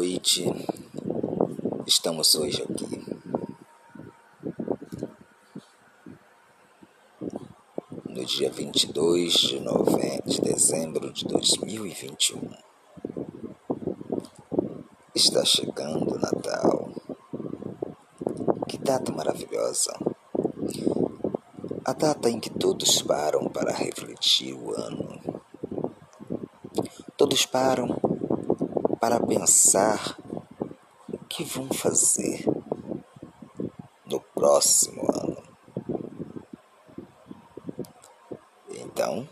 noite. Estamos hoje aqui no dia 22 de, nove... de dezembro de 2021. Está chegando o Natal. Que data maravilhosa! A data em que todos param para refletir o ano. Todos param para pensar o que vão fazer no próximo ano. Então,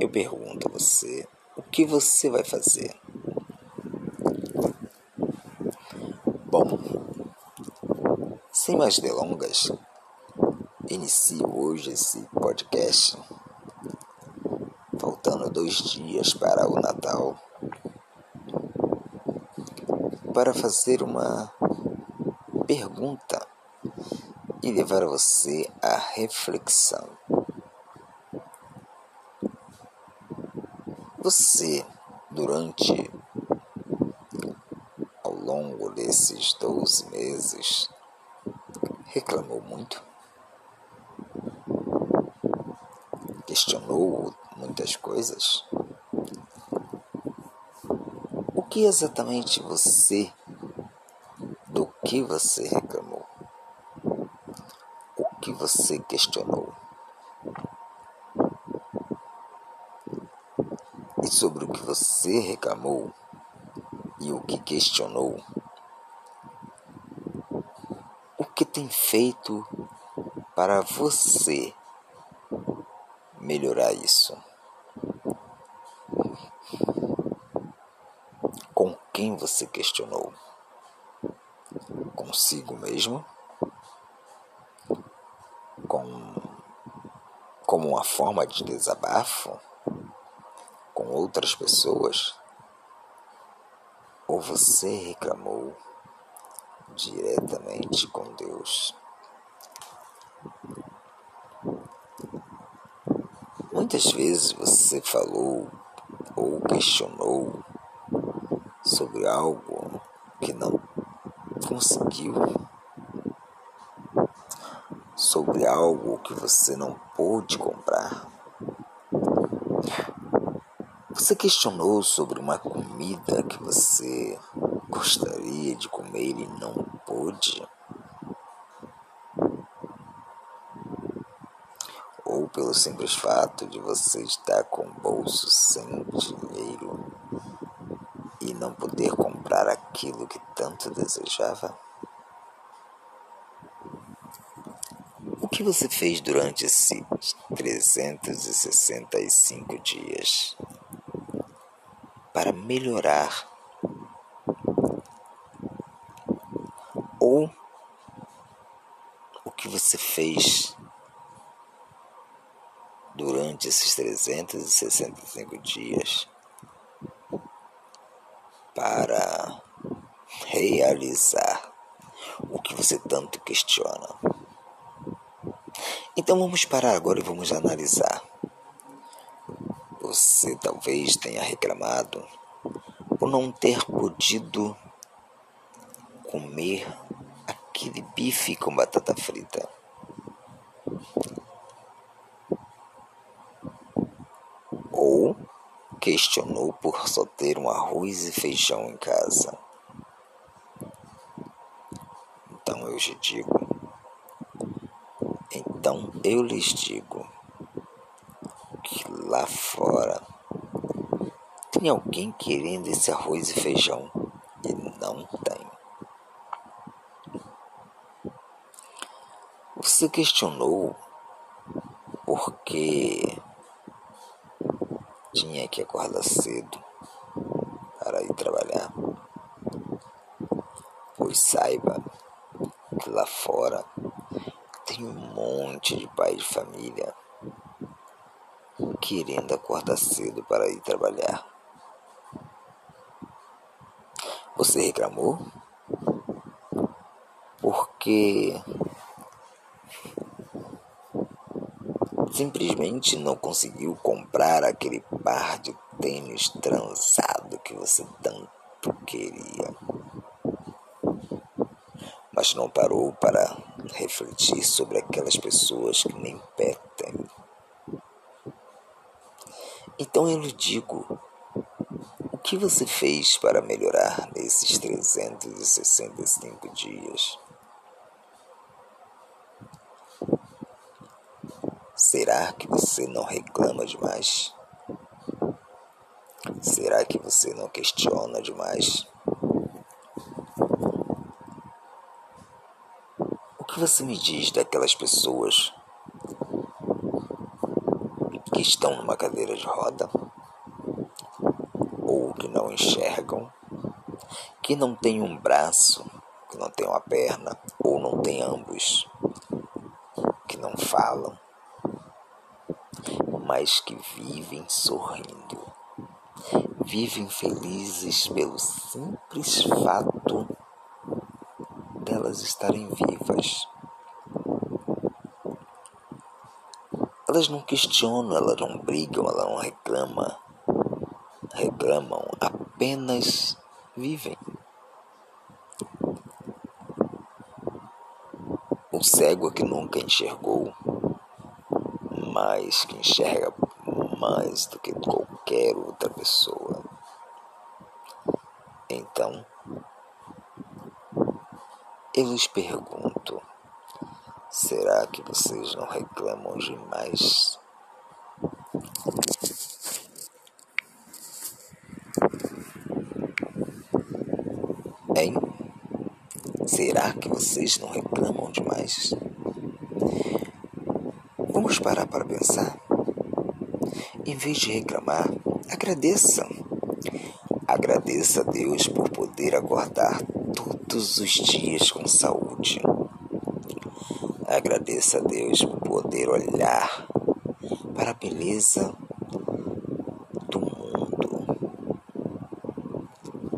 eu pergunto a você: o que você vai fazer? Bom, sem mais delongas, inicio hoje esse podcast faltando dois dias para o Natal, para fazer uma pergunta e levar você à reflexão. Você, durante ao longo desses 12 meses, reclamou muito? Questionou muitas coisas? O que exatamente você, do que você reclamou? O que você questionou? E sobre o que você reclamou e o que questionou, o que tem feito para você melhorar isso? Com quem você questionou? Consigo mesmo? Com como uma forma de desabafo com outras pessoas? Ou você reclamou diretamente com Deus? Muitas vezes você falou ou questionou sobre algo que não conseguiu, sobre algo que você não pôde comprar. Você questionou sobre uma comida que você gostaria de comer e não pôde? ou pelo simples fato de você estar com o bolso sem dinheiro e não poder comprar aquilo que tanto desejava? O que você fez durante esses 365 dias para melhorar ou o que você fez durante esses 365 dias para realizar o que você tanto questiona. Então vamos parar agora e vamos analisar. Você talvez tenha reclamado por não ter podido comer aquele bife com batata frita. ou questionou por só ter um arroz e feijão em casa. Então eu te digo, então eu lhes digo que lá fora tem alguém querendo esse arroz e feijão e não tem. Você questionou porque tinha que acordar cedo para ir trabalhar. Pois saiba que lá fora tem um monte de pais de família querendo acordar cedo para ir trabalhar. Você reclamou? Porque simplesmente não conseguiu comprar aquele par de tênis transado que você tanto queria. Mas não parou para refletir sobre aquelas pessoas que nem pé tem. Então eu lhe digo, o que você fez para melhorar nesses 365 dias? Será que você não reclama demais? Será que você não questiona demais? O que você me diz daquelas pessoas que estão numa cadeira de roda? Ou que não enxergam? Que não tem um braço? Que não tem uma perna? Ou não tem ambos? Que não falam? Mas que vivem sorrindo, vivem felizes pelo simples fato delas estarem vivas. Elas não questionam, elas não brigam, elas não reclamam, reclamam, apenas vivem. O cego é que nunca enxergou mais, que enxerga mais do que qualquer outra pessoa. Então, eu lhes pergunto: será que vocês não reclamam demais? Hein? Será que vocês não reclamam demais? Vamos parar para pensar. Em vez de reclamar, agradeça. Agradeça a Deus por poder acordar todos os dias com saúde. Agradeça a Deus por poder olhar para a beleza do mundo.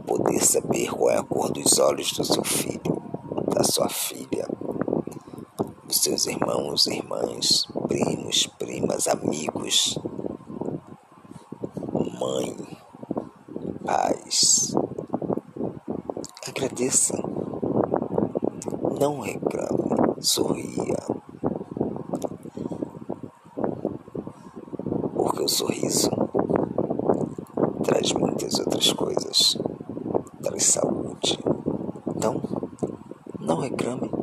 Poder saber qual é a cor dos olhos do seu filho, da sua filha seus irmãos, irmãs, primos, primas, amigos, mãe, pais. Agradeça. Não reclame, sorria. Porque o sorriso traz muitas outras coisas. Traz saúde. Então, não reclame.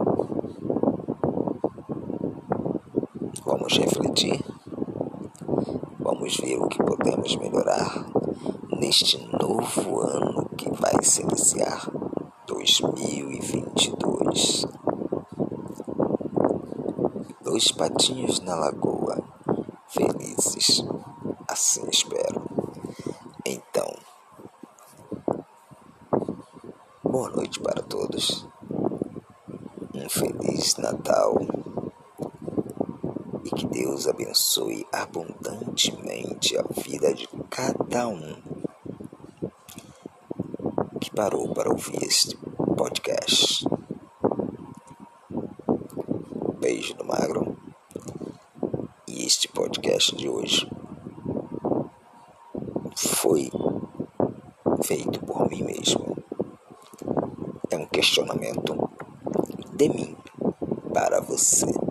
Vamos refletir. Vamos ver o que podemos melhorar neste novo ano que vai se iniciar 2022. Dois patinhos na lagoa, felizes, assim espero. Então, boa noite para todos. Um feliz Natal que Deus abençoe abundantemente a vida de cada um que parou para ouvir este podcast. Beijo do Magro. E este podcast de hoje foi feito por mim mesmo. É um questionamento de mim para você.